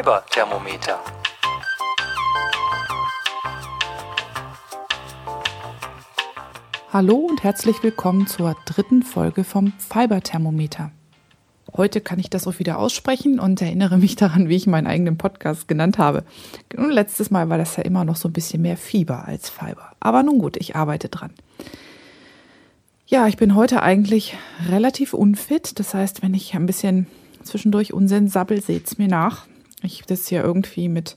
Fiberthermometer. Hallo und herzlich willkommen zur dritten Folge vom Fiberthermometer. Heute kann ich das auch wieder aussprechen und erinnere mich daran, wie ich meinen eigenen Podcast genannt habe. Und letztes Mal war das ja immer noch so ein bisschen mehr Fieber als Fiber. Aber nun gut, ich arbeite dran. Ja, ich bin heute eigentlich relativ unfit. Das heißt, wenn ich ein bisschen zwischendurch Unsinn sabbel, seht's mir nach. Ich das hier irgendwie mit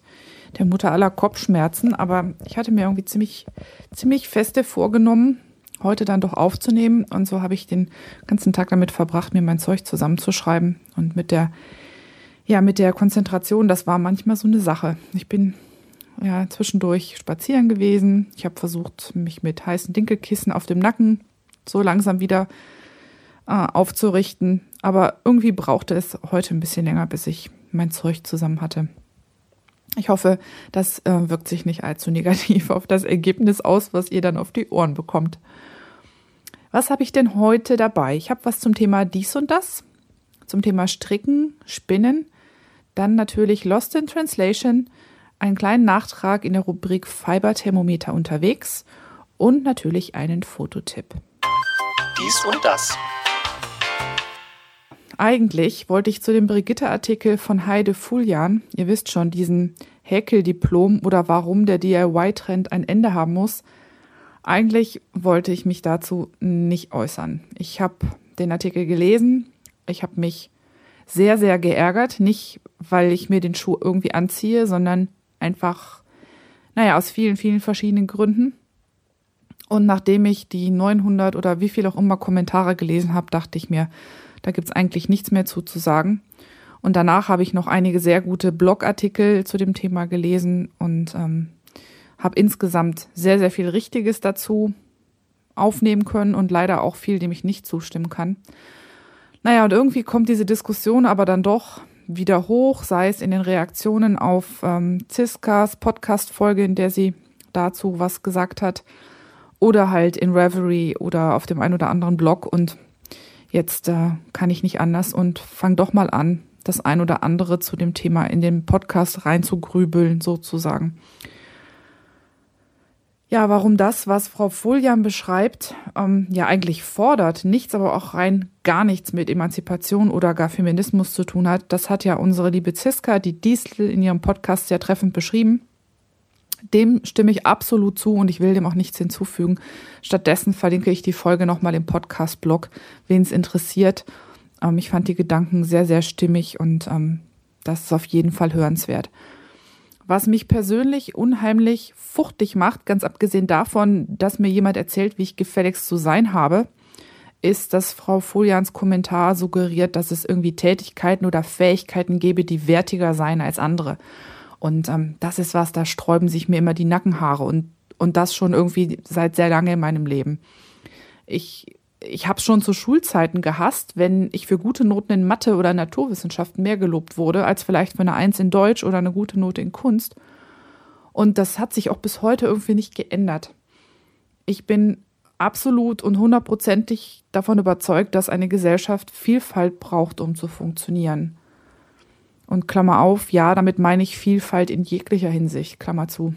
der Mutter aller Kopfschmerzen, aber ich hatte mir irgendwie ziemlich, ziemlich feste vorgenommen, heute dann doch aufzunehmen. Und so habe ich den ganzen Tag damit verbracht, mir mein Zeug zusammenzuschreiben. Und mit der, ja, mit der Konzentration, das war manchmal so eine Sache. Ich bin ja zwischendurch spazieren gewesen. Ich habe versucht, mich mit heißen Dinkelkissen auf dem Nacken so langsam wieder äh, aufzurichten. Aber irgendwie brauchte es heute ein bisschen länger, bis ich mein Zeug zusammen hatte. Ich hoffe, das äh, wirkt sich nicht allzu negativ auf das Ergebnis aus, was ihr dann auf die Ohren bekommt. Was habe ich denn heute dabei? Ich habe was zum Thema dies und das, zum Thema Stricken, Spinnen, dann natürlich Lost in Translation, einen kleinen Nachtrag in der Rubrik Fiberthermometer unterwegs und natürlich einen Fototipp. Dies und das. Eigentlich wollte ich zu dem Brigitte-Artikel von Heide Fuljan, ihr wisst schon, diesen Häkeldiplom oder warum der DIY-Trend ein Ende haben muss, eigentlich wollte ich mich dazu nicht äußern. Ich habe den Artikel gelesen. Ich habe mich sehr, sehr geärgert. Nicht, weil ich mir den Schuh irgendwie anziehe, sondern einfach, naja, aus vielen, vielen verschiedenen Gründen. Und nachdem ich die 900 oder wie viel auch immer Kommentare gelesen habe, dachte ich mir, da gibt's eigentlich nichts mehr zu, zu sagen. Und danach habe ich noch einige sehr gute Blogartikel zu dem Thema gelesen und ähm, habe insgesamt sehr, sehr viel Richtiges dazu aufnehmen können und leider auch viel, dem ich nicht zustimmen kann. Naja, und irgendwie kommt diese Diskussion aber dann doch wieder hoch, sei es in den Reaktionen auf ähm, Ziskas Podcast-Folge, in der sie dazu was gesagt hat, oder halt in Reverie oder auf dem ein oder anderen Blog. Und jetzt äh, kann ich nicht anders und fang doch mal an, das ein oder andere zu dem Thema in den Podcast reinzugrübeln, sozusagen. Ja, warum das, was Frau Fuljan beschreibt, ähm, ja eigentlich fordert, nichts, aber auch rein gar nichts mit Emanzipation oder gar Feminismus zu tun hat, das hat ja unsere liebe Ziska, die Diesel, in ihrem Podcast sehr treffend beschrieben. Dem stimme ich absolut zu und ich will dem auch nichts hinzufügen. Stattdessen verlinke ich die Folge nochmal im Podcast-Blog, wen es interessiert. Ähm, ich fand die Gedanken sehr, sehr stimmig und ähm, das ist auf jeden Fall hörenswert. Was mich persönlich unheimlich fuchtig macht, ganz abgesehen davon, dass mir jemand erzählt, wie ich gefälligst zu sein habe, ist, dass Frau Folians Kommentar suggeriert, dass es irgendwie Tätigkeiten oder Fähigkeiten gäbe, die wertiger seien als andere. Und ähm, das ist was, da sträuben sich mir immer die Nackenhaare und, und das schon irgendwie seit sehr lange in meinem Leben. Ich ich habe schon zu Schulzeiten gehasst, wenn ich für gute Noten in Mathe oder Naturwissenschaften mehr gelobt wurde, als vielleicht für eine Eins in Deutsch oder eine gute Note in Kunst. Und das hat sich auch bis heute irgendwie nicht geändert. Ich bin absolut und hundertprozentig davon überzeugt, dass eine Gesellschaft Vielfalt braucht, um zu funktionieren. Und Klammer auf, ja, damit meine ich Vielfalt in jeglicher Hinsicht, Klammer zu.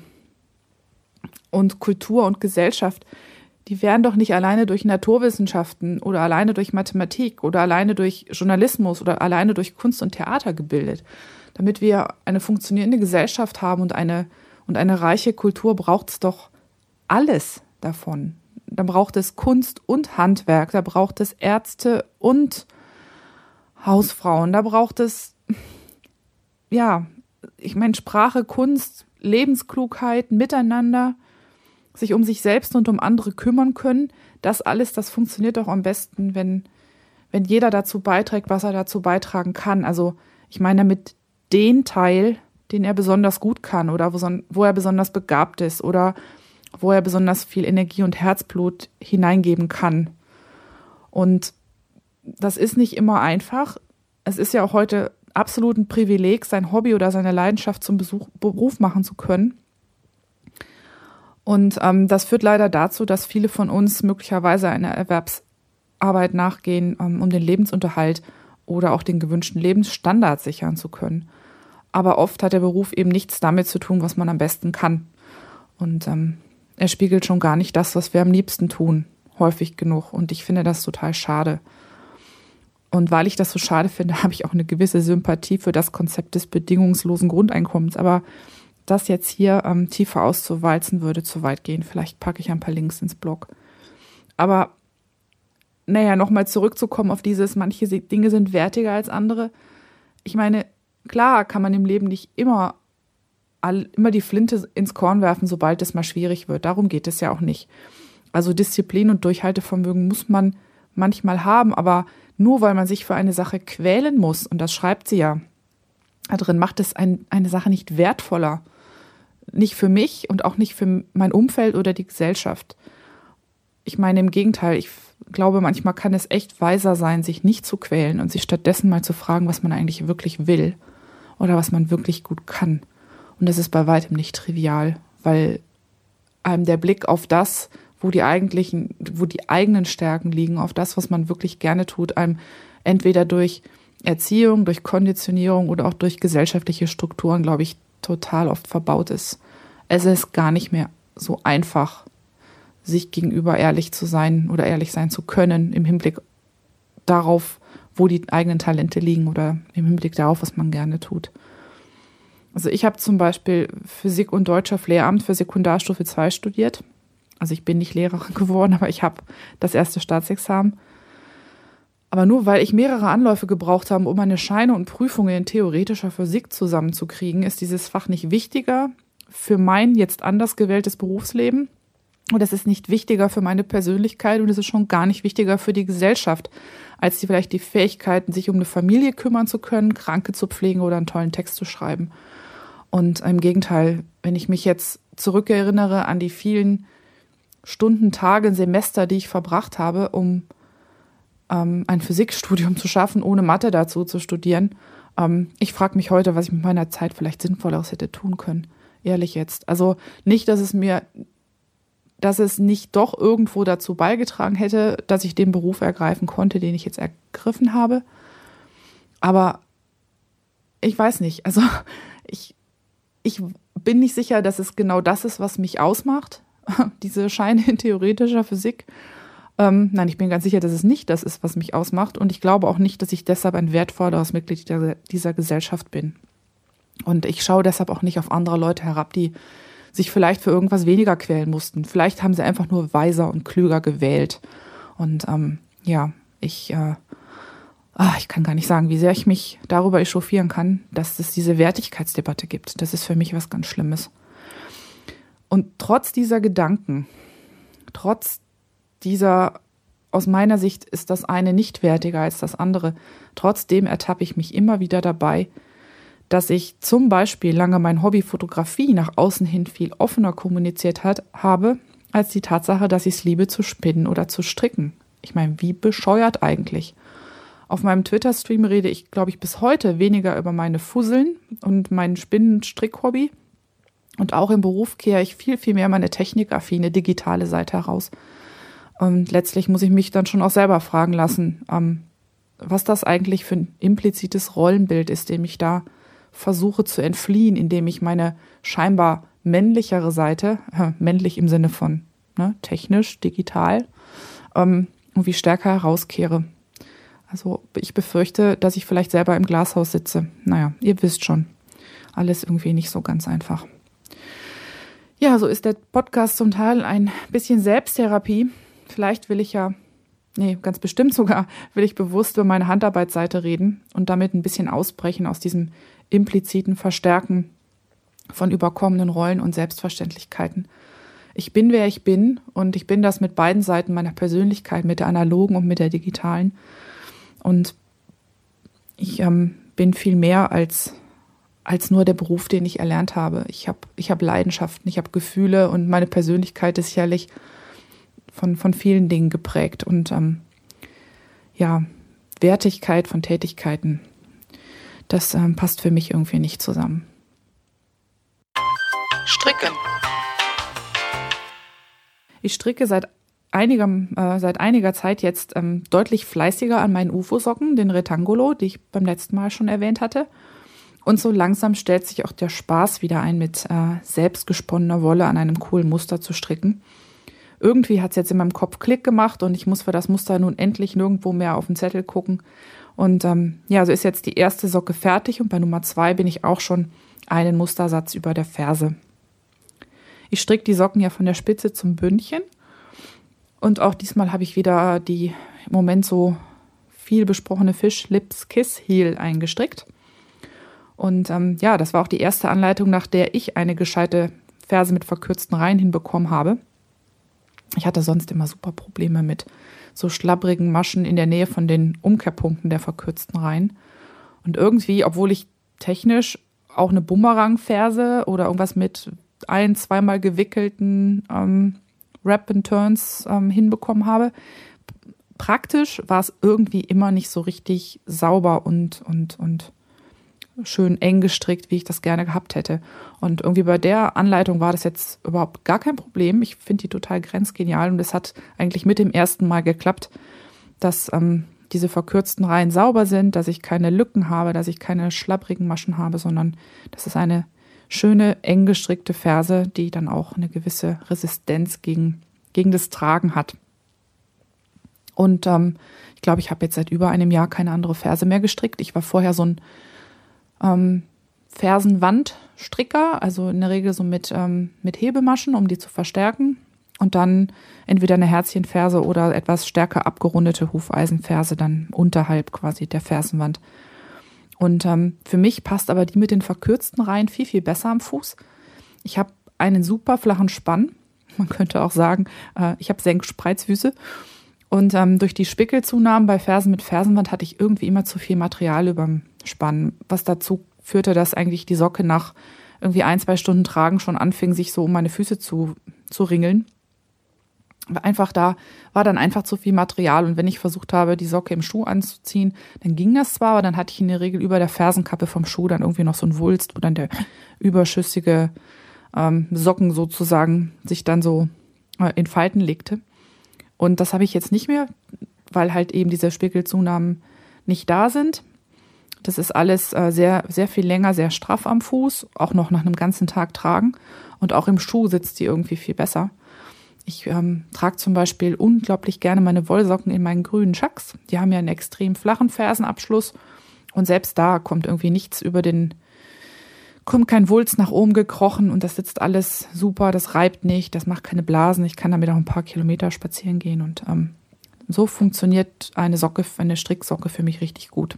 Und Kultur und Gesellschaft die werden doch nicht alleine durch Naturwissenschaften oder alleine durch Mathematik oder alleine durch Journalismus oder alleine durch Kunst und Theater gebildet. Damit wir eine funktionierende Gesellschaft haben und eine, und eine reiche Kultur, braucht es doch alles davon. Da braucht es Kunst und Handwerk, da braucht es Ärzte und Hausfrauen, da braucht es, ja, ich meine, Sprache, Kunst, Lebensklugheit, Miteinander sich um sich selbst und um andere kümmern können. Das alles, das funktioniert doch am besten, wenn, wenn jeder dazu beiträgt, was er dazu beitragen kann. Also ich meine damit den Teil, den er besonders gut kann oder wo, wo er besonders begabt ist oder wo er besonders viel Energie und Herzblut hineingeben kann. Und das ist nicht immer einfach. Es ist ja auch heute absolut ein Privileg, sein Hobby oder seine Leidenschaft zum Besuch, Beruf machen zu können. Und ähm, das führt leider dazu, dass viele von uns möglicherweise einer Erwerbsarbeit nachgehen, ähm, um den Lebensunterhalt oder auch den gewünschten Lebensstandard sichern zu können. Aber oft hat der Beruf eben nichts damit zu tun, was man am besten kann. Und ähm, er spiegelt schon gar nicht das, was wir am liebsten tun, häufig genug. Und ich finde das total schade. Und weil ich das so schade finde, habe ich auch eine gewisse Sympathie für das Konzept des bedingungslosen Grundeinkommens. Aber das jetzt hier ähm, tiefer auszuwalzen würde zu weit gehen. Vielleicht packe ich ein paar Links ins Blog. Aber naja, nochmal zurückzukommen auf dieses, manche Dinge sind wertiger als andere. Ich meine, klar kann man im Leben nicht immer, all, immer die Flinte ins Korn werfen, sobald es mal schwierig wird. Darum geht es ja auch nicht. Also Disziplin und Durchhaltevermögen muss man manchmal haben, aber nur weil man sich für eine Sache quälen muss, und das schreibt sie ja da drin, macht es ein, eine Sache nicht wertvoller. Nicht für mich und auch nicht für mein Umfeld oder die Gesellschaft. Ich meine, im Gegenteil, ich glaube, manchmal kann es echt weiser sein, sich nicht zu quälen und sich stattdessen mal zu fragen, was man eigentlich wirklich will oder was man wirklich gut kann. Und das ist bei weitem nicht trivial, weil einem der Blick auf das, wo die eigentlichen, wo die eigenen Stärken liegen, auf das, was man wirklich gerne tut, einem entweder durch Erziehung, durch Konditionierung oder auch durch gesellschaftliche Strukturen, glaube ich, total oft verbaut ist. Es ist gar nicht mehr so einfach, sich gegenüber ehrlich zu sein oder ehrlich sein zu können im Hinblick darauf, wo die eigenen Talente liegen oder im Hinblick darauf, was man gerne tut. Also ich habe zum Beispiel Physik und Deutsch auf Lehramt für Sekundarstufe 2 studiert also ich bin nicht Lehrerin geworden, aber ich habe das erste Staatsexamen. Aber nur weil ich mehrere Anläufe gebraucht habe, um meine Scheine und Prüfungen in theoretischer Physik zusammenzukriegen, ist dieses Fach nicht wichtiger für mein jetzt anders gewähltes Berufsleben. Und es ist nicht wichtiger für meine Persönlichkeit und es ist schon gar nicht wichtiger für die Gesellschaft, als die vielleicht die Fähigkeiten, sich um eine Familie kümmern zu können, Kranke zu pflegen oder einen tollen Text zu schreiben. Und im Gegenteil, wenn ich mich jetzt zurückerinnere an die vielen Stunden, Tage, Semester, die ich verbracht habe, um ähm, ein Physikstudium zu schaffen, ohne Mathe dazu zu studieren. Ähm, ich frage mich heute, was ich mit meiner Zeit vielleicht Sinnvolleres hätte tun können. Ehrlich jetzt. Also nicht, dass es mir, dass es nicht doch irgendwo dazu beigetragen hätte, dass ich den Beruf ergreifen konnte, den ich jetzt ergriffen habe. Aber ich weiß nicht. Also ich, ich bin nicht sicher, dass es genau das ist, was mich ausmacht. diese Scheine in theoretischer Physik. Ähm, nein, ich bin ganz sicher, dass es nicht das ist, was mich ausmacht. Und ich glaube auch nicht, dass ich deshalb ein wertvolleres Mitglied dieser Gesellschaft bin. Und ich schaue deshalb auch nicht auf andere Leute herab, die sich vielleicht für irgendwas weniger quälen mussten. Vielleicht haben sie einfach nur weiser und klüger gewählt. Und ähm, ja, ich, äh, ach, ich kann gar nicht sagen, wie sehr ich mich darüber echauffieren kann, dass es diese Wertigkeitsdebatte gibt. Das ist für mich was ganz Schlimmes. Und trotz dieser Gedanken, trotz dieser, aus meiner Sicht ist das eine nicht wertiger als das andere, trotzdem ertappe ich mich immer wieder dabei, dass ich zum Beispiel lange mein Hobby Fotografie nach außen hin viel offener kommuniziert hat, habe, als die Tatsache, dass ich es liebe zu spinnen oder zu stricken. Ich meine, wie bescheuert eigentlich. Auf meinem Twitter-Stream rede ich, glaube ich, bis heute weniger über meine Fusseln und mein Spinnen-Strick-Hobby, und auch im Beruf kehre ich viel, viel mehr meine technikaffine digitale Seite heraus. Und letztlich muss ich mich dann schon auch selber fragen lassen, ähm, was das eigentlich für ein implizites Rollenbild ist, dem ich da versuche zu entfliehen, indem ich meine scheinbar männlichere Seite, äh, männlich im Sinne von ne, technisch, digital, ähm, irgendwie stärker herauskehre. Also ich befürchte, dass ich vielleicht selber im Glashaus sitze. Naja, ihr wisst schon, alles irgendwie nicht so ganz einfach. Ja, so ist der Podcast zum Teil ein bisschen Selbsttherapie. Vielleicht will ich ja, nee, ganz bestimmt sogar, will ich bewusst über meine Handarbeitsseite reden und damit ein bisschen ausbrechen aus diesem impliziten Verstärken von überkommenen Rollen und Selbstverständlichkeiten. Ich bin, wer ich bin und ich bin das mit beiden Seiten meiner Persönlichkeit, mit der analogen und mit der digitalen. Und ich ähm, bin viel mehr als als nur der Beruf, den ich erlernt habe. Ich habe ich hab Leidenschaften, ich habe Gefühle und meine Persönlichkeit ist sicherlich von, von vielen Dingen geprägt. Und ähm, ja, Wertigkeit von Tätigkeiten, das ähm, passt für mich irgendwie nicht zusammen. Stricken. Ich stricke seit einiger, äh, seit einiger Zeit jetzt ähm, deutlich fleißiger an meinen UFO-Socken, den Retangolo, die ich beim letzten Mal schon erwähnt hatte. Und so langsam stellt sich auch der Spaß wieder ein, mit äh, selbstgesponnener Wolle an einem coolen Muster zu stricken. Irgendwie hat es jetzt in meinem Kopf Klick gemacht und ich muss für das Muster nun endlich nirgendwo mehr auf den Zettel gucken. Und ähm, ja, so ist jetzt die erste Socke fertig und bei Nummer zwei bin ich auch schon einen Mustersatz über der Ferse. Ich stricke die Socken ja von der Spitze zum Bündchen. Und auch diesmal habe ich wieder die im Moment so viel besprochene Fish Lips Kiss Heel eingestrickt. Und ähm, ja, das war auch die erste Anleitung, nach der ich eine gescheite Ferse mit verkürzten Reihen hinbekommen habe. Ich hatte sonst immer super Probleme mit so schlabbrigen Maschen in der Nähe von den Umkehrpunkten der verkürzten Reihen. Und irgendwie, obwohl ich technisch auch eine Bumerang-Ferse oder irgendwas mit ein-, zweimal gewickelten ähm, Wrap and Turns ähm, hinbekommen habe, praktisch war es irgendwie immer nicht so richtig sauber und, und, und schön eng gestrickt, wie ich das gerne gehabt hätte. Und irgendwie bei der Anleitung war das jetzt überhaupt gar kein Problem. Ich finde die total grenzgenial und es hat eigentlich mit dem ersten Mal geklappt, dass ähm, diese verkürzten Reihen sauber sind, dass ich keine Lücken habe, dass ich keine schlapprigen Maschen habe, sondern das ist eine schöne, eng gestrickte Ferse, die dann auch eine gewisse Resistenz gegen, gegen das Tragen hat. Und ähm, ich glaube, ich habe jetzt seit über einem Jahr keine andere Ferse mehr gestrickt. Ich war vorher so ein ähm, Fersenwandstricker, also in der Regel so mit, ähm, mit Hebemaschen, um die zu verstärken. Und dann entweder eine Herzchenferse oder etwas stärker abgerundete Hufeisenferse dann unterhalb quasi der Fersenwand. Und ähm, für mich passt aber die mit den verkürzten Reihen viel, viel besser am Fuß. Ich habe einen super flachen Spann. Man könnte auch sagen, äh, ich habe Senkspreizfüße. Und ähm, durch die Spickelzunahmen bei Fersen mit Fersenwand hatte ich irgendwie immer zu viel Material überm Spann, was dazu führte, dass eigentlich die Socke nach irgendwie ein, zwei Stunden Tragen schon anfing, sich so um meine Füße zu, zu ringeln. Einfach da war dann einfach zu viel Material und wenn ich versucht habe, die Socke im Schuh anzuziehen, dann ging das zwar, aber dann hatte ich in der Regel über der Fersenkappe vom Schuh dann irgendwie noch so ein Wulst, wo dann der überschüssige ähm, Socken sozusagen sich dann so äh, in Falten legte. Und das habe ich jetzt nicht mehr, weil halt eben diese Spiegelzunahmen nicht da sind. Das ist alles äh, sehr, sehr viel länger, sehr straff am Fuß, auch noch nach einem ganzen Tag tragen. Und auch im Schuh sitzt die irgendwie viel besser. Ich ähm, trage zum Beispiel unglaublich gerne meine Wollsocken in meinen grünen Schacks. Die haben ja einen extrem flachen Fersenabschluss. Und selbst da kommt irgendwie nichts über den, kommt kein Wulst nach oben gekrochen und das sitzt alles super, das reibt nicht, das macht keine Blasen. Ich kann damit auch ein paar Kilometer spazieren gehen und ähm, so funktioniert eine Socke, eine Stricksocke für mich richtig gut.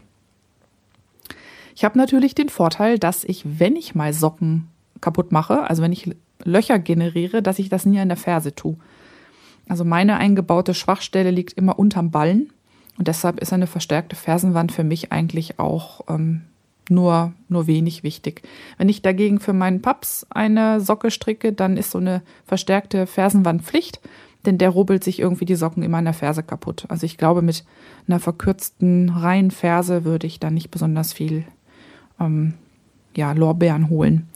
Ich habe natürlich den Vorteil, dass ich, wenn ich mal Socken kaputt mache, also wenn ich Löcher generiere, dass ich das nie an der Ferse tue. Also meine eingebaute Schwachstelle liegt immer unterm Ballen und deshalb ist eine verstärkte Fersenwand für mich eigentlich auch ähm, nur, nur wenig wichtig. Wenn ich dagegen für meinen Paps eine Socke stricke, dann ist so eine verstärkte Fersenwand Pflicht, denn der rubbelt sich irgendwie die Socken immer an der Ferse kaputt. Also ich glaube, mit einer verkürzten Reihenferse würde ich da nicht besonders viel ähm, ja, Lorbeeren holen.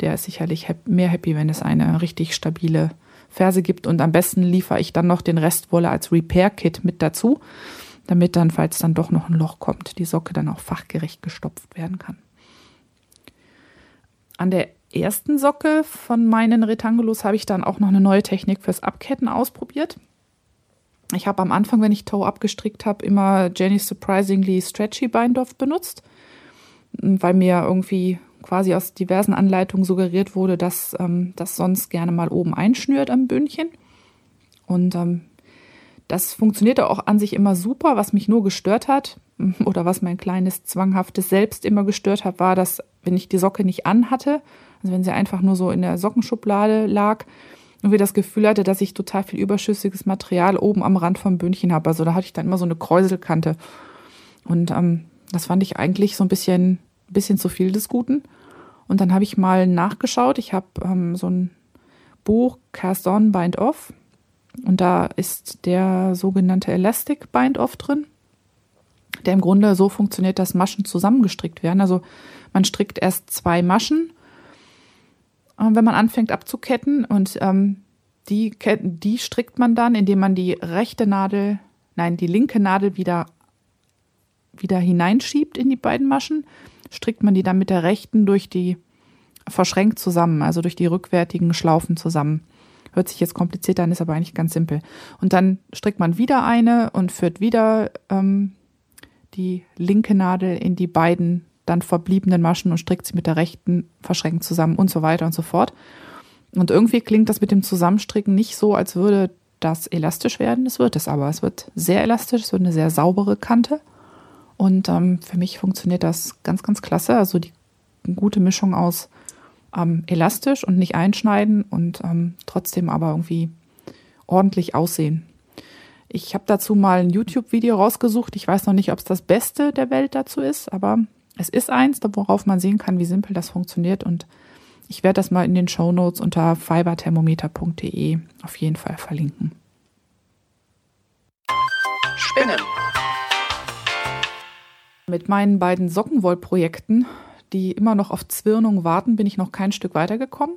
Der ist sicherlich mehr happy, wenn es eine richtig stabile Ferse gibt. Und am besten liefere ich dann noch den Restwolle als Repair-Kit mit dazu, damit dann, falls dann doch noch ein Loch kommt, die Socke dann auch fachgerecht gestopft werden kann. An der ersten Socke von meinen Retangulos habe ich dann auch noch eine neue Technik fürs Abketten ausprobiert. Ich habe am Anfang, wenn ich Toe abgestrickt habe, immer Jenny's Surprisingly Stretchy Bindoff benutzt weil mir irgendwie quasi aus diversen Anleitungen suggeriert wurde, dass ähm, das sonst gerne mal oben einschnürt am Bündchen. Und ähm, das funktionierte auch an sich immer super. Was mich nur gestört hat oder was mein kleines zwanghaftes Selbst immer gestört hat, war, dass wenn ich die Socke nicht anhatte, also wenn sie einfach nur so in der Sockenschublade lag, und wir das Gefühl hatte, dass ich total viel überschüssiges Material oben am Rand vom Bündchen habe. Also da hatte ich dann immer so eine Kräuselkante. Und ähm, das fand ich eigentlich so ein bisschen, bisschen zu viel des Guten. Und dann habe ich mal nachgeschaut. Ich habe ähm, so ein Buch Cast On, Bind Off. Und da ist der sogenannte Elastic Bind Off drin, der im Grunde so funktioniert, dass Maschen zusammengestrickt werden. Also man strickt erst zwei Maschen, äh, wenn man anfängt abzuketten. Und ähm, die, die strickt man dann, indem man die rechte Nadel, nein, die linke Nadel wieder wieder hineinschiebt in die beiden Maschen, strickt man die dann mit der rechten durch die verschränkt zusammen, also durch die rückwärtigen Schlaufen zusammen. Hört sich jetzt kompliziert an, ist aber eigentlich ganz simpel. Und dann strickt man wieder eine und führt wieder ähm, die linke Nadel in die beiden dann verbliebenen Maschen und strickt sie mit der rechten verschränkt zusammen und so weiter und so fort. Und irgendwie klingt das mit dem Zusammenstricken nicht so, als würde das elastisch werden. Es wird es aber. Es wird sehr elastisch, es wird eine sehr saubere Kante. Und ähm, für mich funktioniert das ganz, ganz klasse. Also die gute Mischung aus ähm, elastisch und nicht einschneiden und ähm, trotzdem aber irgendwie ordentlich aussehen. Ich habe dazu mal ein YouTube-Video rausgesucht. Ich weiß noch nicht, ob es das Beste der Welt dazu ist, aber es ist eins, worauf man sehen kann, wie simpel das funktioniert. Und ich werde das mal in den Show Notes unter fiberthermometer.de auf jeden Fall verlinken. Spinnen. Mit meinen beiden Sockenwollprojekten, die immer noch auf Zwirnung warten, bin ich noch kein Stück weitergekommen.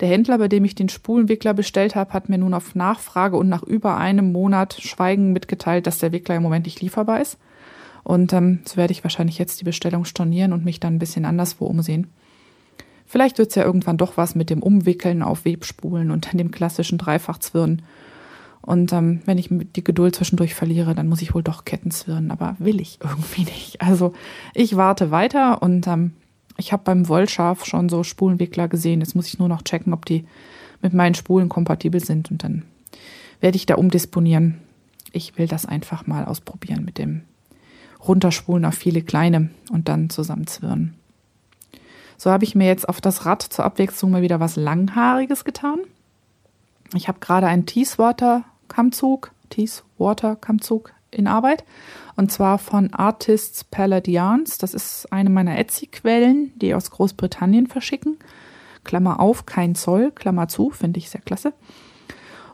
Der Händler, bei dem ich den Spulenwickler bestellt habe, hat mir nun auf Nachfrage und nach über einem Monat Schweigen mitgeteilt, dass der Wickler im Moment nicht lieferbar ist. Und ähm, so werde ich wahrscheinlich jetzt die Bestellung stornieren und mich dann ein bisschen anderswo umsehen. Vielleicht wird es ja irgendwann doch was mit dem Umwickeln auf Webspulen und dem klassischen Dreifachzwirnen. Und ähm, wenn ich die Geduld zwischendurch verliere, dann muss ich wohl doch Ketten zwirnen, aber will ich irgendwie nicht. Also ich warte weiter und ähm, ich habe beim Wollschaf schon so Spulenwickler gesehen. Jetzt muss ich nur noch checken, ob die mit meinen Spulen kompatibel sind und dann werde ich da umdisponieren. Ich will das einfach mal ausprobieren mit dem Runterspulen auf viele kleine und dann zusammenzwirren. So habe ich mir jetzt auf das Rad zur Abwechslung mal wieder was Langhaariges getan. Ich habe gerade einen Teeswater Kammzug, Teeswater Kammzug in Arbeit und zwar von Artists Palladians. Das ist eine meiner Etsy-Quellen, die aus Großbritannien verschicken. Klammer auf, kein Zoll, Klammer zu, finde ich sehr klasse.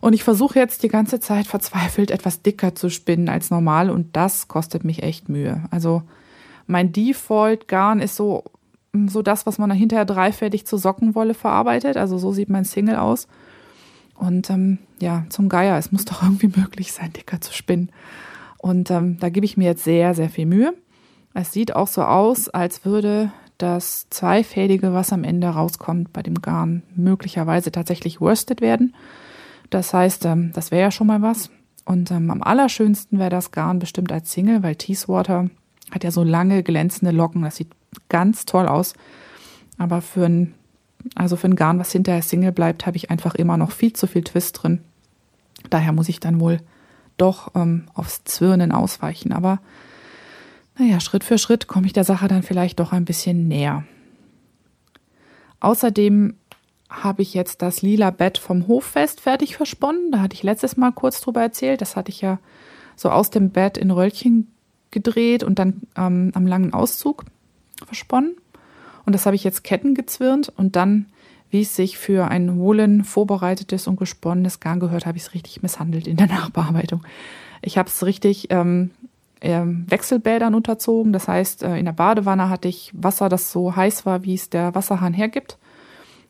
Und ich versuche jetzt die ganze Zeit verzweifelt etwas dicker zu spinnen als normal und das kostet mich echt Mühe. Also mein Default-Garn ist so, so das, was man hinterher dreifältig zur Sockenwolle verarbeitet. Also so sieht mein Single aus. Und ähm, ja, zum Geier, es muss doch irgendwie möglich sein, dicker zu spinnen. Und ähm, da gebe ich mir jetzt sehr, sehr viel Mühe. Es sieht auch so aus, als würde das zweifädige, was am Ende rauskommt bei dem Garn, möglicherweise tatsächlich worsted werden. Das heißt, ähm, das wäre ja schon mal was. Und ähm, am allerschönsten wäre das Garn bestimmt als Single, weil Teeswater hat ja so lange glänzende Locken. Das sieht ganz toll aus. Aber für ein, also für ein Garn, was hinterher Single bleibt, habe ich einfach immer noch viel zu viel Twist drin. Daher muss ich dann wohl doch ähm, aufs Zwirnen ausweichen. Aber naja, Schritt für Schritt komme ich der Sache dann vielleicht doch ein bisschen näher. Außerdem habe ich jetzt das lila Bett vom Hoffest fertig versponnen. Da hatte ich letztes Mal kurz drüber erzählt. Das hatte ich ja so aus dem Bett in Röllchen gedreht und dann ähm, am langen Auszug versponnen. Und das habe ich jetzt Ketten gezwirnt und dann wie es sich für ein Wohlen vorbereitetes und gesponnenes Garn gehört, habe ich es richtig misshandelt in der Nachbearbeitung. Ich habe es richtig ähm, äh, Wechselbädern unterzogen. Das heißt, äh, in der Badewanne hatte ich Wasser, das so heiß war, wie es der Wasserhahn hergibt.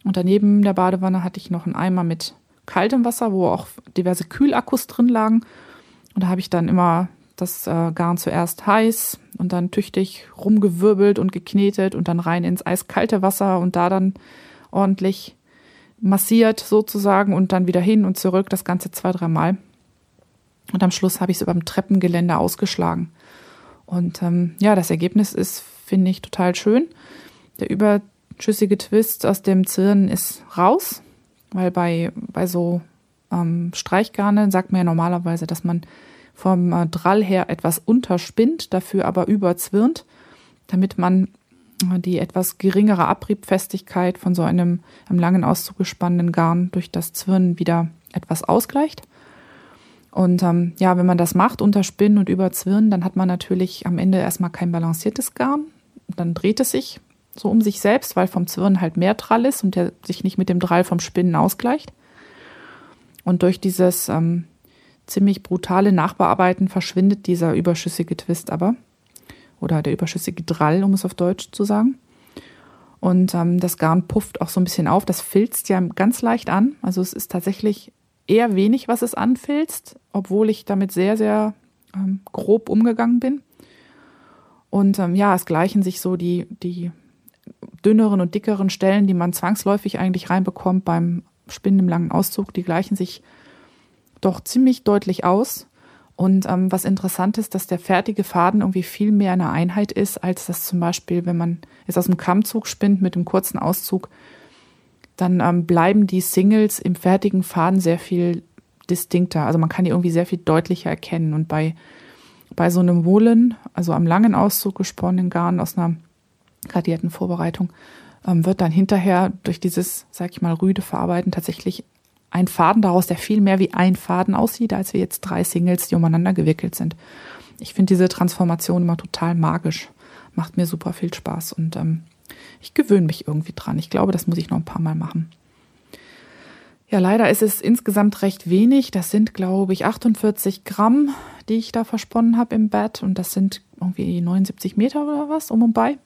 Und daneben der Badewanne hatte ich noch einen Eimer mit kaltem Wasser, wo auch diverse Kühlakkus drin lagen. Und da habe ich dann immer das äh, Garn zuerst heiß und dann tüchtig rumgewirbelt und geknetet und dann rein ins eiskalte Wasser und da dann ordentlich massiert sozusagen und dann wieder hin und zurück, das Ganze zwei, dreimal. Und am Schluss habe ich es über dem Treppengeländer ausgeschlagen. Und ähm, ja, das Ergebnis ist, finde ich, total schön. Der überschüssige Twist aus dem Zirn ist raus, weil bei, bei so ähm, Streichgarne sagt man ja normalerweise, dass man vom äh, Drall her etwas unterspinnt, dafür aber überzwirnt, damit man die etwas geringere Abriebfestigkeit von so einem am langen Auszug gespannten Garn durch das Zwirnen wieder etwas ausgleicht. Und ähm, ja, wenn man das macht, unterspinnen und überzwirnen, dann hat man natürlich am Ende erstmal kein balanciertes Garn. Dann dreht es sich so um sich selbst, weil vom Zwirnen halt mehr Drall ist und der sich nicht mit dem Drall vom Spinnen ausgleicht. Und durch dieses ähm, ziemlich brutale Nachbearbeiten verschwindet dieser überschüssige Twist aber oder der überschüssige Drall, um es auf Deutsch zu sagen. Und ähm, das Garn pufft auch so ein bisschen auf. Das filzt ja ganz leicht an. Also es ist tatsächlich eher wenig, was es anfilzt, obwohl ich damit sehr, sehr ähm, grob umgegangen bin. Und ähm, ja, es gleichen sich so die, die dünneren und dickeren Stellen, die man zwangsläufig eigentlich reinbekommt beim Spinnen im langen Auszug, die gleichen sich doch ziemlich deutlich aus. Und ähm, was interessant ist, dass der fertige Faden irgendwie viel mehr eine Einheit ist, als das zum Beispiel, wenn man es aus dem Kammzug spinnt mit dem kurzen Auszug, dann ähm, bleiben die Singles im fertigen Faden sehr viel distinkter. Also man kann die irgendwie sehr viel deutlicher erkennen. Und bei, bei so einem Woolen, also am langen Auszug gesponnenen Garn aus einer gradierten Vorbereitung, ähm, wird dann hinterher durch dieses, sag ich mal, rüde Verarbeiten tatsächlich ein Faden daraus, der viel mehr wie ein Faden aussieht, als wir jetzt drei Singles, die umeinander gewickelt sind. Ich finde diese Transformation immer total magisch. Macht mir super viel Spaß und ähm, ich gewöhne mich irgendwie dran. Ich glaube, das muss ich noch ein paar Mal machen. Ja, leider ist es insgesamt recht wenig. Das sind, glaube ich, 48 Gramm, die ich da versponnen habe im Bett. Und das sind irgendwie 79 Meter oder was, um und bei.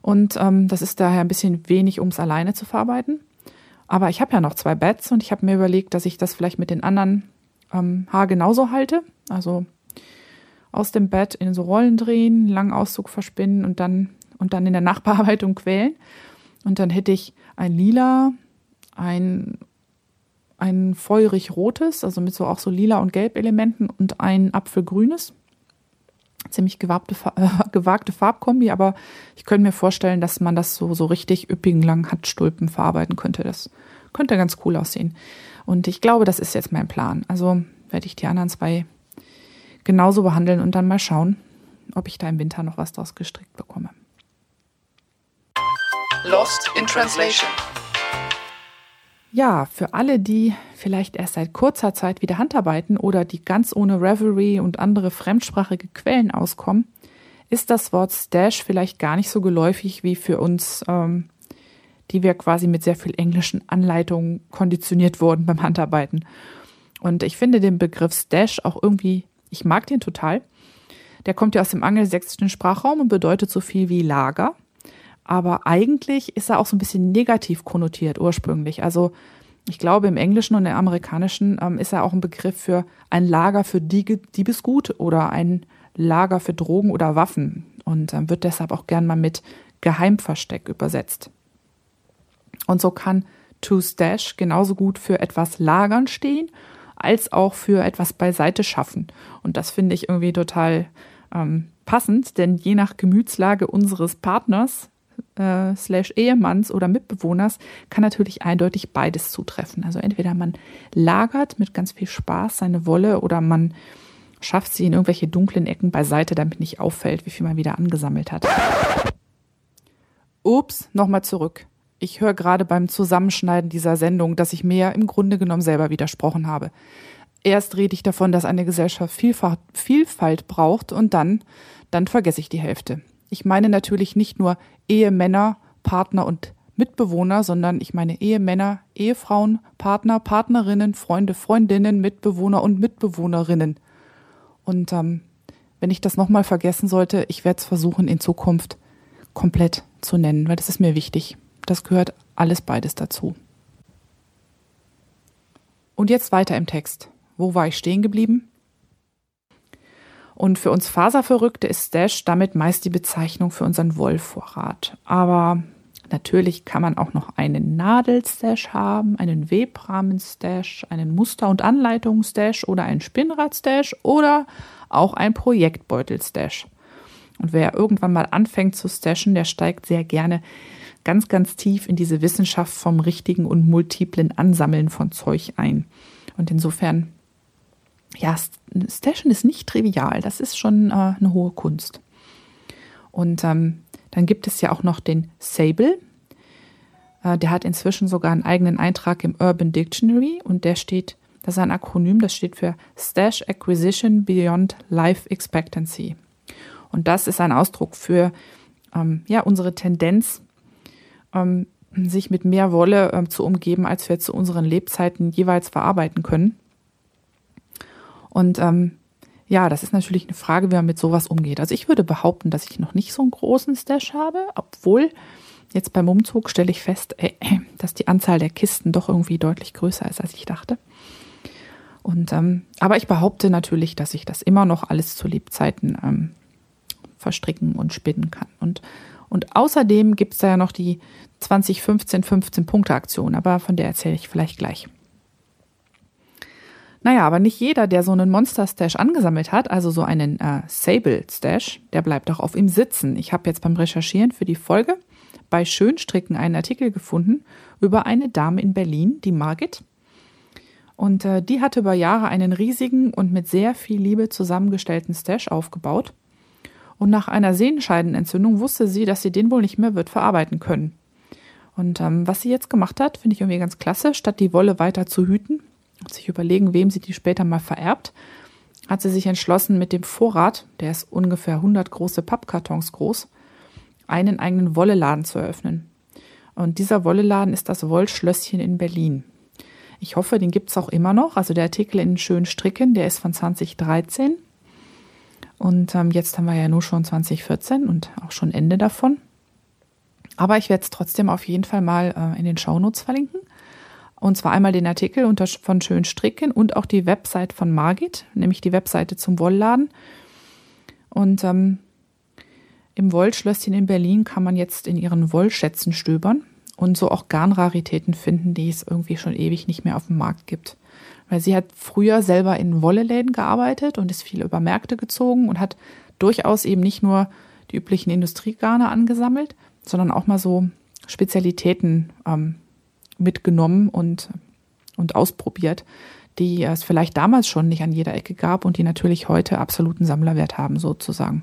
Und ähm, das ist daher ein bisschen wenig, um es alleine zu verarbeiten. Aber ich habe ja noch zwei Beds und ich habe mir überlegt, dass ich das vielleicht mit den anderen ähm, Haar genauso halte. Also aus dem Bett in so Rollen drehen, langen Auszug verspinnen und dann, und dann in der Nachbearbeitung quälen. Und dann hätte ich ein lila, ein, ein feurig rotes, also mit so auch so lila und gelb Elementen und ein apfelgrünes ziemlich gewagte, äh, gewagte Farbkombi, aber ich könnte mir vorstellen, dass man das so, so richtig üppigen langen Handstulpen verarbeiten könnte. Das könnte ganz cool aussehen. Und ich glaube, das ist jetzt mein Plan. Also werde ich die anderen zwei genauso behandeln und dann mal schauen, ob ich da im Winter noch was draus gestrickt bekomme. Lost in Translation. Ja, für alle, die vielleicht erst seit kurzer Zeit wieder Handarbeiten oder die ganz ohne Revelry und andere fremdsprachige Quellen auskommen, ist das Wort Stash vielleicht gar nicht so geläufig wie für uns, ähm, die wir quasi mit sehr viel englischen Anleitungen konditioniert wurden beim Handarbeiten. Und ich finde den Begriff Stash auch irgendwie, ich mag den total. Der kommt ja aus dem angelsächsischen Sprachraum und bedeutet so viel wie Lager aber eigentlich ist er auch so ein bisschen negativ konnotiert ursprünglich. Also ich glaube, im Englischen und im Amerikanischen ähm, ist er auch ein Begriff für ein Lager für Diebesgut oder ein Lager für Drogen oder Waffen und ähm, wird deshalb auch gern mal mit Geheimversteck übersetzt. Und so kann to stash genauso gut für etwas lagern stehen, als auch für etwas beiseite schaffen. Und das finde ich irgendwie total ähm, passend, denn je nach Gemütslage unseres Partners äh, slash Ehemanns oder Mitbewohners kann natürlich eindeutig beides zutreffen. Also entweder man lagert mit ganz viel Spaß seine Wolle oder man schafft sie in irgendwelche dunklen Ecken beiseite, damit nicht auffällt, wie viel man wieder angesammelt hat. Ups, nochmal zurück. Ich höre gerade beim Zusammenschneiden dieser Sendung, dass ich mir im Grunde genommen selber widersprochen habe. Erst rede ich davon, dass eine Gesellschaft Vielfalt, Vielfalt braucht und dann, dann vergesse ich die Hälfte. Ich meine natürlich nicht nur Ehemänner, Partner und Mitbewohner, sondern ich meine Ehemänner, Ehefrauen, Partner, Partnerinnen, Freunde, Freundinnen, Mitbewohner und Mitbewohnerinnen. Und ähm, wenn ich das nochmal vergessen sollte, ich werde es versuchen in Zukunft komplett zu nennen, weil das ist mir wichtig. Das gehört alles beides dazu. Und jetzt weiter im Text. Wo war ich stehen geblieben? Und für uns Faserverrückte ist Stash damit meist die Bezeichnung für unseren Wollvorrat. Aber natürlich kann man auch noch einen Nadelstash haben, einen Webrahmen-Stash, einen Muster- und Anleitungsstash oder einen Spinnrad-Stash oder auch ein Projektbeutel-Stash. Und wer irgendwann mal anfängt zu stashen, der steigt sehr gerne ganz, ganz tief in diese Wissenschaft vom richtigen und multiplen Ansammeln von Zeug ein. Und insofern ja, Stashen ist nicht trivial. Das ist schon äh, eine hohe Kunst. Und ähm, dann gibt es ja auch noch den Sable. Äh, der hat inzwischen sogar einen eigenen Eintrag im Urban Dictionary und der steht, das ist ein Akronym, das steht für Stash Acquisition Beyond Life Expectancy. Und das ist ein Ausdruck für ähm, ja, unsere Tendenz, ähm, sich mit mehr Wolle ähm, zu umgeben, als wir zu unseren Lebzeiten jeweils verarbeiten können. Und ähm, ja, das ist natürlich eine Frage, wie man mit sowas umgeht. Also ich würde behaupten, dass ich noch nicht so einen großen Stash habe, obwohl jetzt beim Umzug stelle ich fest, äh, dass die Anzahl der Kisten doch irgendwie deutlich größer ist, als ich dachte. Und ähm, aber ich behaupte natürlich, dass ich das immer noch alles zu Lebzeiten ähm, verstricken und spinnen kann. Und, und außerdem gibt es da ja noch die 2015 15 Punkte Aktion, aber von der erzähle ich vielleicht gleich. Naja, aber nicht jeder, der so einen Monster-Stash angesammelt hat, also so einen äh, Sable-Stash, der bleibt auch auf ihm sitzen. Ich habe jetzt beim Recherchieren für die Folge bei Schönstricken einen Artikel gefunden über eine Dame in Berlin, die Margit. Und äh, die hatte über Jahre einen riesigen und mit sehr viel Liebe zusammengestellten Stash aufgebaut. Und nach einer Sehenscheidenentzündung wusste sie, dass sie den wohl nicht mehr wird verarbeiten können. Und ähm, was sie jetzt gemacht hat, finde ich irgendwie ganz klasse. Statt die Wolle weiter zu hüten und sich überlegen, wem sie die später mal vererbt, hat sie sich entschlossen, mit dem Vorrat, der ist ungefähr 100 große Pappkartons groß, einen eigenen Wolleladen zu eröffnen. Und dieser Wolleladen ist das Wollschlösschen in Berlin. Ich hoffe, den gibt es auch immer noch. Also der Artikel in schönen Stricken, der ist von 2013. Und ähm, jetzt haben wir ja nur schon 2014 und auch schon Ende davon. Aber ich werde es trotzdem auf jeden Fall mal äh, in den Shownotes verlinken. Und zwar einmal den Artikel von Schön Stricken und auch die Website von Margit, nämlich die Webseite zum Wollladen. Und ähm, im Wollschlösschen in Berlin kann man jetzt in ihren Wollschätzen stöbern und so auch Garnraritäten finden, die es irgendwie schon ewig nicht mehr auf dem Markt gibt. Weil sie hat früher selber in Wolleläden gearbeitet und ist viel über Märkte gezogen und hat durchaus eben nicht nur die üblichen Industriegarne angesammelt, sondern auch mal so Spezialitäten ähm, mitgenommen und, und ausprobiert, die es vielleicht damals schon nicht an jeder Ecke gab und die natürlich heute absoluten Sammlerwert haben, sozusagen.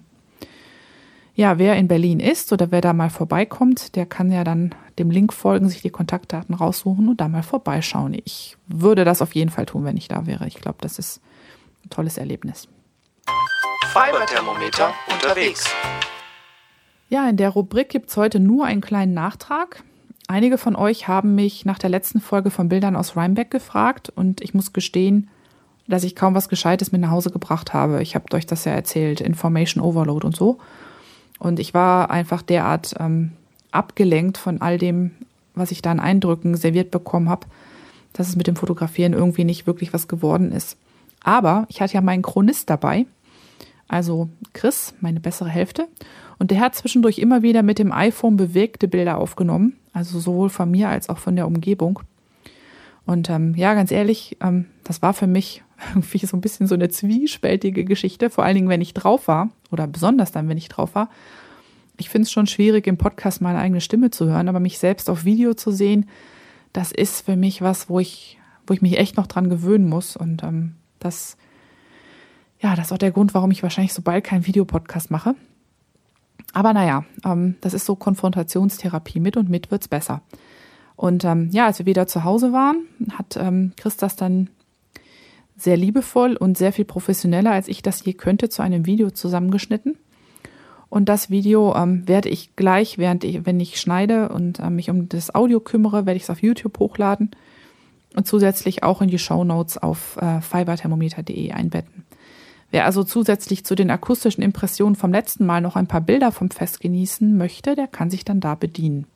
Ja, wer in Berlin ist oder wer da mal vorbeikommt, der kann ja dann dem Link folgen, sich die Kontaktdaten raussuchen und da mal vorbeischauen. Ich würde das auf jeden Fall tun, wenn ich da wäre. Ich glaube, das ist ein tolles Erlebnis. Fiberthermometer unterwegs. Ja, in der Rubrik gibt es heute nur einen kleinen Nachtrag. Einige von euch haben mich nach der letzten Folge von Bildern aus Rhinebeck gefragt und ich muss gestehen, dass ich kaum was Gescheites mit nach Hause gebracht habe. Ich habe euch das ja erzählt, Information Overload und so. Und ich war einfach derart ähm, abgelenkt von all dem, was ich da an Eindrücken serviert bekommen habe, dass es mit dem Fotografieren irgendwie nicht wirklich was geworden ist. Aber ich hatte ja meinen Chronist dabei, also Chris, meine bessere Hälfte. Und der hat zwischendurch immer wieder mit dem iPhone bewegte Bilder aufgenommen, also sowohl von mir als auch von der Umgebung. Und ähm, ja, ganz ehrlich, ähm, das war für mich irgendwie so ein bisschen so eine zwiespältige Geschichte, vor allen Dingen, wenn ich drauf war oder besonders dann, wenn ich drauf war. Ich finde es schon schwierig, im Podcast meine eigene Stimme zu hören, aber mich selbst auf Video zu sehen, das ist für mich was, wo ich, wo ich mich echt noch dran gewöhnen muss. Und ähm, das, ja, das ist auch der Grund, warum ich wahrscheinlich so bald keinen Videopodcast mache. Aber naja, ähm, das ist so Konfrontationstherapie. Mit und mit wird's besser. Und ähm, ja, als wir wieder zu Hause waren, hat ähm, Chris das dann sehr liebevoll und sehr viel professioneller, als ich das je könnte, zu einem Video zusammengeschnitten. Und das Video ähm, werde ich gleich, während ich, wenn ich schneide und äh, mich um das Audio kümmere, werde ich es auf YouTube hochladen und zusätzlich auch in die Show Notes auf äh, fiberthermometer.de einbetten. Wer also zusätzlich zu den akustischen Impressionen vom letzten Mal noch ein paar Bilder vom Fest genießen möchte, der kann sich dann da bedienen.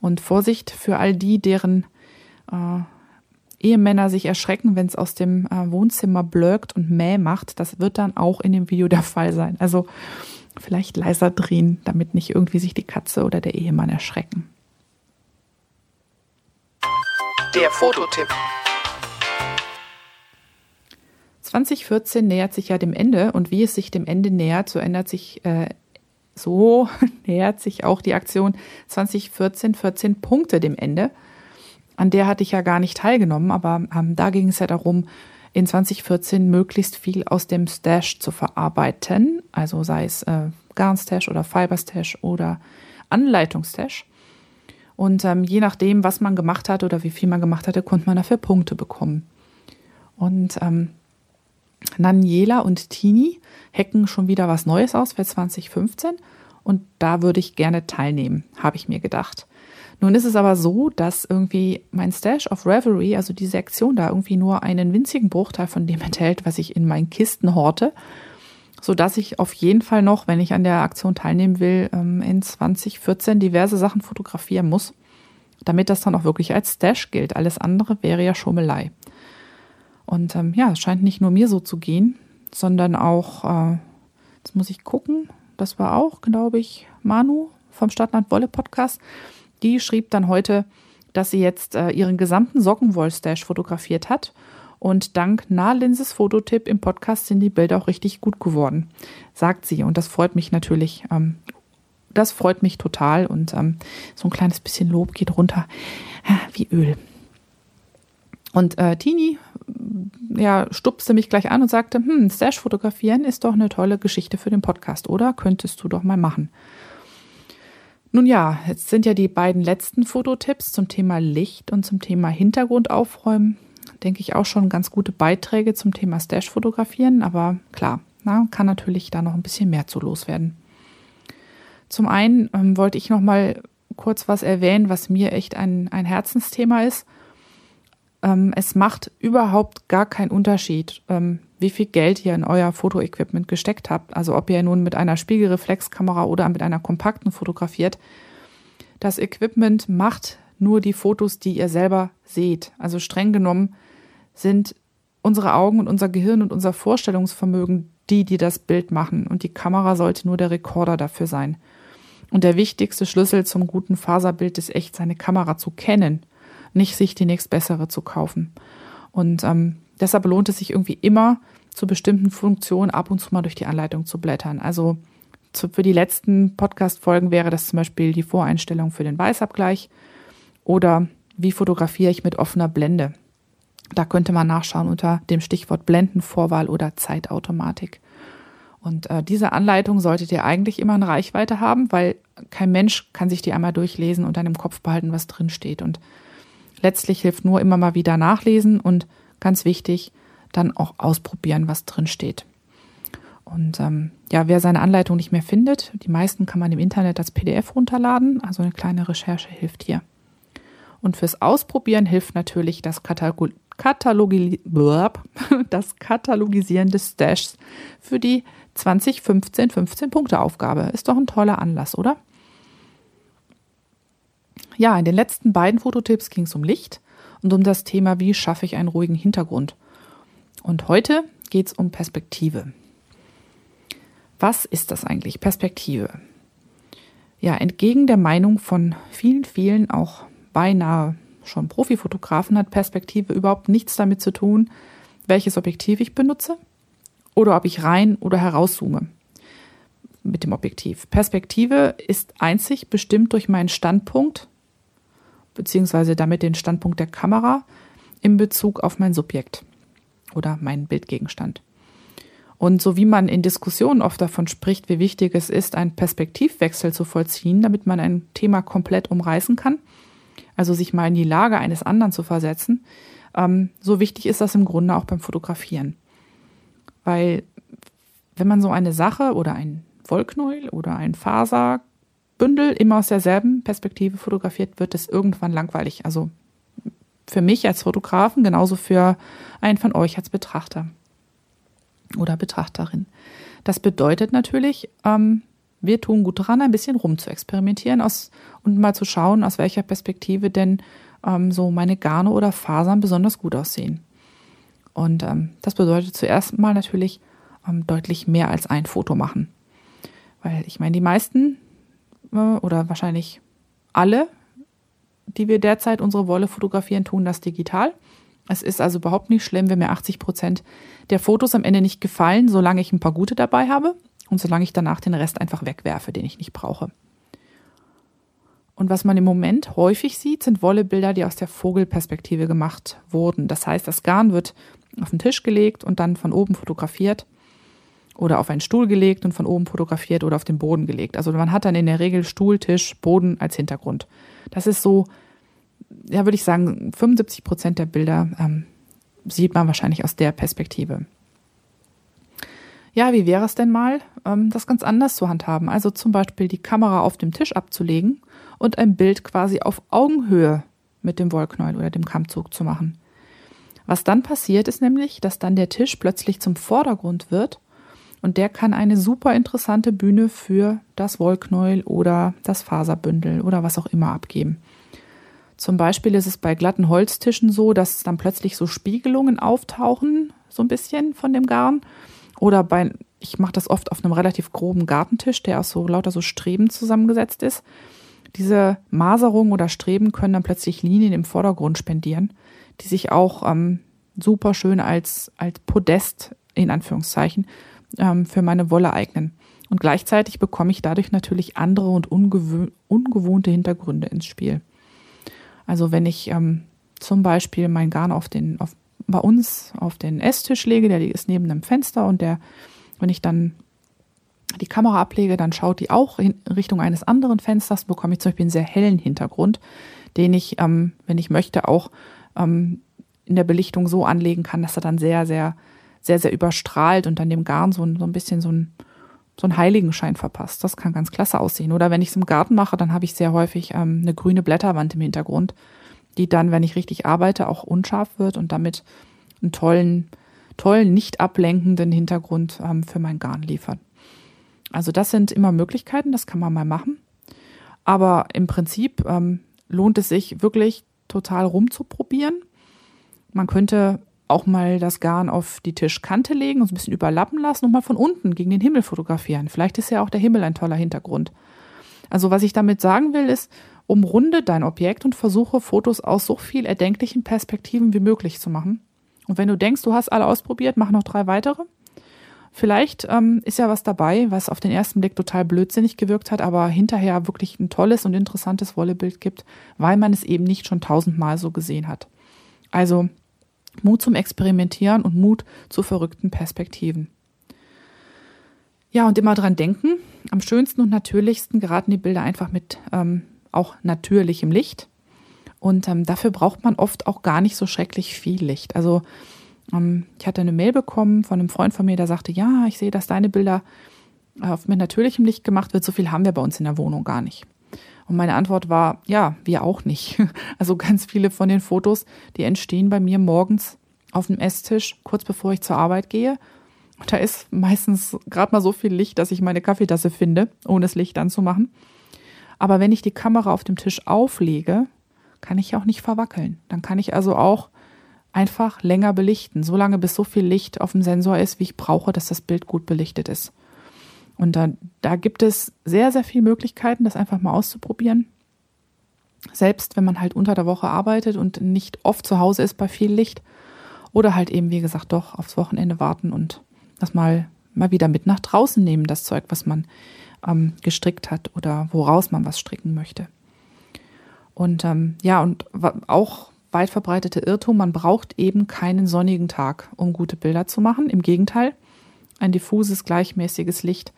Und Vorsicht für all die, deren äh, Ehemänner sich erschrecken, wenn es aus dem äh, Wohnzimmer blökt und mäh macht. Das wird dann auch in dem Video der Fall sein. Also vielleicht leiser drehen, damit nicht irgendwie sich die Katze oder der Ehemann erschrecken. Der Fototipp. 2014 nähert sich ja dem Ende und wie es sich dem Ende nähert, so ändert sich äh, so nähert sich auch die Aktion 2014 14 Punkte dem Ende. An der hatte ich ja gar nicht teilgenommen, aber ähm, da ging es ja darum, in 2014 möglichst viel aus dem Stash zu verarbeiten, also sei es äh, Garnstash oder Fiberstash oder Anleitungsstash. Und ähm, je nachdem, was man gemacht hat oder wie viel man gemacht hatte, konnte man dafür Punkte bekommen. Und ähm, Naniela und Tini hacken schon wieder was Neues aus für 2015 und da würde ich gerne teilnehmen, habe ich mir gedacht. Nun ist es aber so, dass irgendwie mein Stash of Reverie, also die Sektion da irgendwie nur einen winzigen Bruchteil von dem enthält, was ich in meinen Kisten horte, so dass ich auf jeden Fall noch, wenn ich an der Aktion teilnehmen will, ähm, in 2014 diverse Sachen fotografieren muss, damit das dann auch wirklich als Stash gilt. Alles andere wäre ja Schummelei. Und ähm, ja, es scheint nicht nur mir so zu gehen, sondern auch, äh, jetzt muss ich gucken, das war auch, glaube ich, Manu vom Stadtland Wolle Podcast, die schrieb dann heute, dass sie jetzt äh, ihren gesamten Sockenwoll-Stash fotografiert hat. Und dank Nahlinses Fototipp im Podcast sind die Bilder auch richtig gut geworden, sagt sie. Und das freut mich natürlich. Ähm, das freut mich total. Und ähm, so ein kleines bisschen Lob geht runter wie Öl. Und äh, Tini ja, stupste mich gleich an und sagte, hm, Stash fotografieren ist doch eine tolle Geschichte für den Podcast, oder? Könntest du doch mal machen. Nun ja, jetzt sind ja die beiden letzten Fototipps zum Thema Licht und zum Thema Hintergrund aufräumen, denke ich auch schon ganz gute Beiträge zum Thema Stash fotografieren, aber klar, na, kann natürlich da noch ein bisschen mehr zu loswerden. Zum einen ähm, wollte ich noch mal kurz was erwähnen, was mir echt ein, ein Herzensthema ist – ähm, es macht überhaupt gar keinen Unterschied, ähm, wie viel Geld ihr in euer Fotoequipment gesteckt habt. Also ob ihr nun mit einer Spiegelreflexkamera oder mit einer kompakten fotografiert. Das Equipment macht nur die Fotos, die ihr selber seht. Also streng genommen sind unsere Augen und unser Gehirn und unser Vorstellungsvermögen die, die das Bild machen. Und die Kamera sollte nur der Rekorder dafür sein. Und der wichtigste Schlüssel zum guten Faserbild ist echt, seine Kamera zu kennen nicht sich die nächstbessere zu kaufen. Und ähm, deshalb lohnt es sich irgendwie immer, zu bestimmten Funktionen ab und zu mal durch die Anleitung zu blättern. Also zu, für die letzten Podcast-Folgen wäre das zum Beispiel die Voreinstellung für den Weißabgleich oder wie fotografiere ich mit offener Blende. Da könnte man nachschauen unter dem Stichwort Blendenvorwahl oder Zeitautomatik. Und äh, diese Anleitung solltet ihr eigentlich immer in Reichweite haben, weil kein Mensch kann sich die einmal durchlesen und dann im Kopf behalten, was drin steht. Und Letztlich hilft nur immer mal wieder nachlesen und ganz wichtig, dann auch ausprobieren, was drin steht. Und ähm, ja, wer seine Anleitung nicht mehr findet, die meisten kann man im Internet als PDF runterladen, also eine kleine Recherche hilft hier. Und fürs Ausprobieren hilft natürlich das, Katalog Katalogi das Katalogisieren des Stashs für die 2015 15 Punkte Aufgabe. Ist doch ein toller Anlass, oder? Ja, in den letzten beiden Fototipps ging es um Licht und um das Thema, wie schaffe ich einen ruhigen Hintergrund. Und heute geht es um Perspektive. Was ist das eigentlich, Perspektive? Ja, entgegen der Meinung von vielen, vielen, auch beinahe schon Profifotografen, hat Perspektive überhaupt nichts damit zu tun, welches Objektiv ich benutze oder ob ich rein oder herauszoome mit dem Objektiv. Perspektive ist einzig bestimmt durch meinen Standpunkt beziehungsweise damit den Standpunkt der Kamera in Bezug auf mein Subjekt oder meinen Bildgegenstand. Und so wie man in Diskussionen oft davon spricht, wie wichtig es ist, einen Perspektivwechsel zu vollziehen, damit man ein Thema komplett umreißen kann, also sich mal in die Lage eines anderen zu versetzen, ähm, so wichtig ist das im Grunde auch beim Fotografieren. Weil wenn man so eine Sache oder ein Wollknäuel oder ein Faser Bündel immer aus derselben Perspektive fotografiert, wird es irgendwann langweilig. Also für mich als Fotografen, genauso für einen von euch als Betrachter oder Betrachterin. Das bedeutet natürlich, ähm, wir tun gut daran, ein bisschen rum zu experimentieren aus, und mal zu schauen, aus welcher Perspektive denn ähm, so meine Garne oder Fasern besonders gut aussehen. Und ähm, das bedeutet zuerst mal natürlich ähm, deutlich mehr als ein Foto machen. Weil ich meine, die meisten oder wahrscheinlich alle, die wir derzeit unsere Wolle fotografieren, tun das digital. Es ist also überhaupt nicht schlimm, wenn mir 80 Prozent der Fotos am Ende nicht gefallen, solange ich ein paar gute dabei habe und solange ich danach den Rest einfach wegwerfe, den ich nicht brauche. Und was man im Moment häufig sieht, sind Wollebilder, die aus der Vogelperspektive gemacht wurden. Das heißt, das Garn wird auf den Tisch gelegt und dann von oben fotografiert oder auf einen Stuhl gelegt und von oben fotografiert oder auf den Boden gelegt. Also man hat dann in der Regel Stuhl, Tisch, Boden als Hintergrund. Das ist so, ja, würde ich sagen, 75 Prozent der Bilder ähm, sieht man wahrscheinlich aus der Perspektive. Ja, wie wäre es denn mal, ähm, das ganz anders zu handhaben? Also zum Beispiel die Kamera auf dem Tisch abzulegen und ein Bild quasi auf Augenhöhe mit dem Wollknäuel oder dem Kammzug zu machen. Was dann passiert, ist nämlich, dass dann der Tisch plötzlich zum Vordergrund wird und der kann eine super interessante Bühne für das Wollknäuel oder das Faserbündel oder was auch immer abgeben. Zum Beispiel ist es bei glatten Holztischen so, dass dann plötzlich so Spiegelungen auftauchen, so ein bisschen von dem Garn. Oder bei ich mache das oft auf einem relativ groben Gartentisch, der aus so lauter so Streben zusammengesetzt ist. Diese Maserungen oder Streben können dann plötzlich Linien im Vordergrund spendieren, die sich auch ähm, super schön als, als Podest in Anführungszeichen ähm, für meine Wolle eignen. Und gleichzeitig bekomme ich dadurch natürlich andere und ungewohnte Hintergründe ins Spiel. Also wenn ich ähm, zum Beispiel mein Garn auf den, auf, bei uns auf den Esstisch lege, der ist neben einem Fenster und der, wenn ich dann die Kamera ablege, dann schaut die auch in Richtung eines anderen Fensters, bekomme ich zum Beispiel einen sehr hellen Hintergrund, den ich, ähm, wenn ich möchte, auch ähm, in der Belichtung so anlegen kann, dass er dann sehr, sehr, sehr, sehr überstrahlt und dann dem Garn so, so ein bisschen so ein, so einen Heiligenschein verpasst. Das kann ganz klasse aussehen. Oder wenn ich es im Garten mache, dann habe ich sehr häufig ähm, eine grüne Blätterwand im Hintergrund, die dann, wenn ich richtig arbeite, auch unscharf wird und damit einen tollen, tollen, nicht ablenkenden Hintergrund ähm, für mein Garn liefert. Also das sind immer Möglichkeiten, das kann man mal machen. Aber im Prinzip ähm, lohnt es sich wirklich total rumzuprobieren. Man könnte auch mal das Garn auf die Tischkante legen und ein bisschen überlappen lassen und mal von unten gegen den Himmel fotografieren. Vielleicht ist ja auch der Himmel ein toller Hintergrund. Also was ich damit sagen will, ist, umrunde dein Objekt und versuche Fotos aus so viel erdenklichen Perspektiven wie möglich zu machen. Und wenn du denkst, du hast alle ausprobiert, mach noch drei weitere. Vielleicht ähm, ist ja was dabei, was auf den ersten Blick total blödsinnig gewirkt hat, aber hinterher wirklich ein tolles und interessantes Wollebild gibt, weil man es eben nicht schon tausendmal so gesehen hat. Also Mut zum Experimentieren und Mut zu verrückten Perspektiven. Ja, und immer dran denken, am schönsten und natürlichsten geraten die Bilder einfach mit ähm, auch natürlichem Licht. Und ähm, dafür braucht man oft auch gar nicht so schrecklich viel Licht. Also ähm, ich hatte eine Mail bekommen von einem Freund von mir, der sagte, ja, ich sehe, dass deine Bilder auf mit natürlichem Licht gemacht wird. So viel haben wir bei uns in der Wohnung gar nicht. Und meine Antwort war, ja, wir auch nicht. Also ganz viele von den Fotos, die entstehen bei mir morgens auf dem Esstisch, kurz bevor ich zur Arbeit gehe. Und da ist meistens gerade mal so viel Licht, dass ich meine Kaffeetasse finde, ohne das Licht anzumachen. Aber wenn ich die Kamera auf dem Tisch auflege, kann ich auch nicht verwackeln. Dann kann ich also auch einfach länger belichten, so lange bis so viel Licht auf dem Sensor ist, wie ich brauche, dass das Bild gut belichtet ist. Und da, da gibt es sehr, sehr viele Möglichkeiten, das einfach mal auszuprobieren. Selbst wenn man halt unter der Woche arbeitet und nicht oft zu Hause ist bei viel Licht. Oder halt eben, wie gesagt, doch aufs Wochenende warten und das mal, mal wieder mit nach draußen nehmen, das Zeug, was man ähm, gestrickt hat oder woraus man was stricken möchte. Und ähm, ja, und auch weit verbreitete Irrtum, man braucht eben keinen sonnigen Tag, um gute Bilder zu machen. Im Gegenteil, ein diffuses, gleichmäßiges Licht,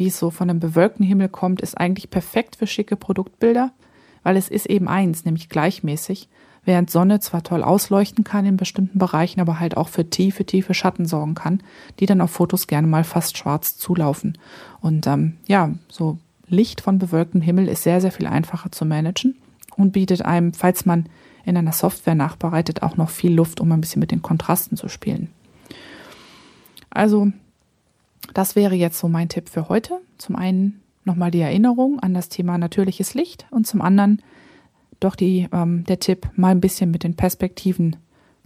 wie es so von einem bewölkten Himmel kommt, ist eigentlich perfekt für schicke Produktbilder, weil es ist eben eins, nämlich gleichmäßig, während Sonne zwar toll ausleuchten kann in bestimmten Bereichen, aber halt auch für tiefe, tiefe Schatten sorgen kann, die dann auf Fotos gerne mal fast schwarz zulaufen. Und ähm, ja, so Licht von bewölktem Himmel ist sehr, sehr viel einfacher zu managen und bietet einem, falls man in einer Software nachbereitet, auch noch viel Luft, um ein bisschen mit den Kontrasten zu spielen. Also, das wäre jetzt so mein Tipp für heute. Zum einen nochmal die Erinnerung an das Thema natürliches Licht und zum anderen doch die, ähm, der Tipp, mal ein bisschen mit den Perspektiven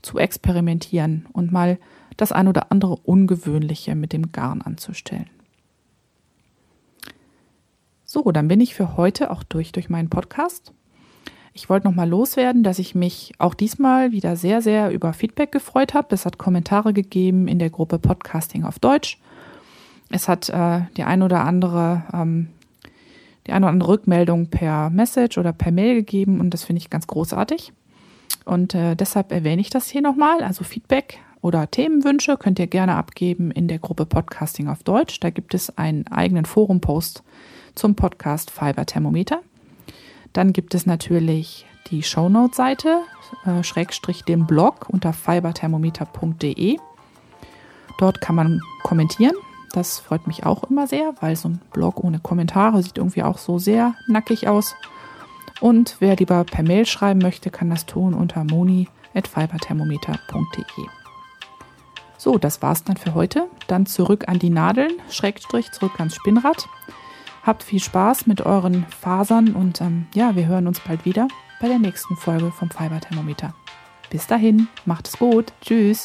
zu experimentieren und mal das ein oder andere Ungewöhnliche mit dem Garn anzustellen. So, dann bin ich für heute auch durch durch meinen Podcast. Ich wollte noch mal loswerden, dass ich mich auch diesmal wieder sehr, sehr über Feedback gefreut habe. Es hat Kommentare gegeben in der Gruppe Podcasting auf Deutsch. Es hat äh, die ein oder andere, ähm, die eine oder andere Rückmeldung per Message oder per Mail gegeben und das finde ich ganz großartig. Und äh, deshalb erwähne ich das hier nochmal. Also Feedback oder Themenwünsche könnt ihr gerne abgeben in der Gruppe Podcasting auf Deutsch. Da gibt es einen eigenen Forum-Post zum Podcast Fiber Thermometer. Dann gibt es natürlich die Shownote-Seite, äh, Schrägstrich den Blog unter fiberthermometer.de. Dort kann man kommentieren. Das freut mich auch immer sehr, weil so ein Blog ohne Kommentare sieht irgendwie auch so sehr nackig aus. Und wer lieber per Mail schreiben möchte, kann das tun unter moni.fiberthermometer.de. So, das war's dann für heute. Dann zurück an die Nadeln, Schrägstrich zurück ans Spinnrad. Habt viel Spaß mit euren Fasern und ähm, ja, wir hören uns bald wieder bei der nächsten Folge vom Fiberthermometer. Bis dahin, macht es gut. Tschüss.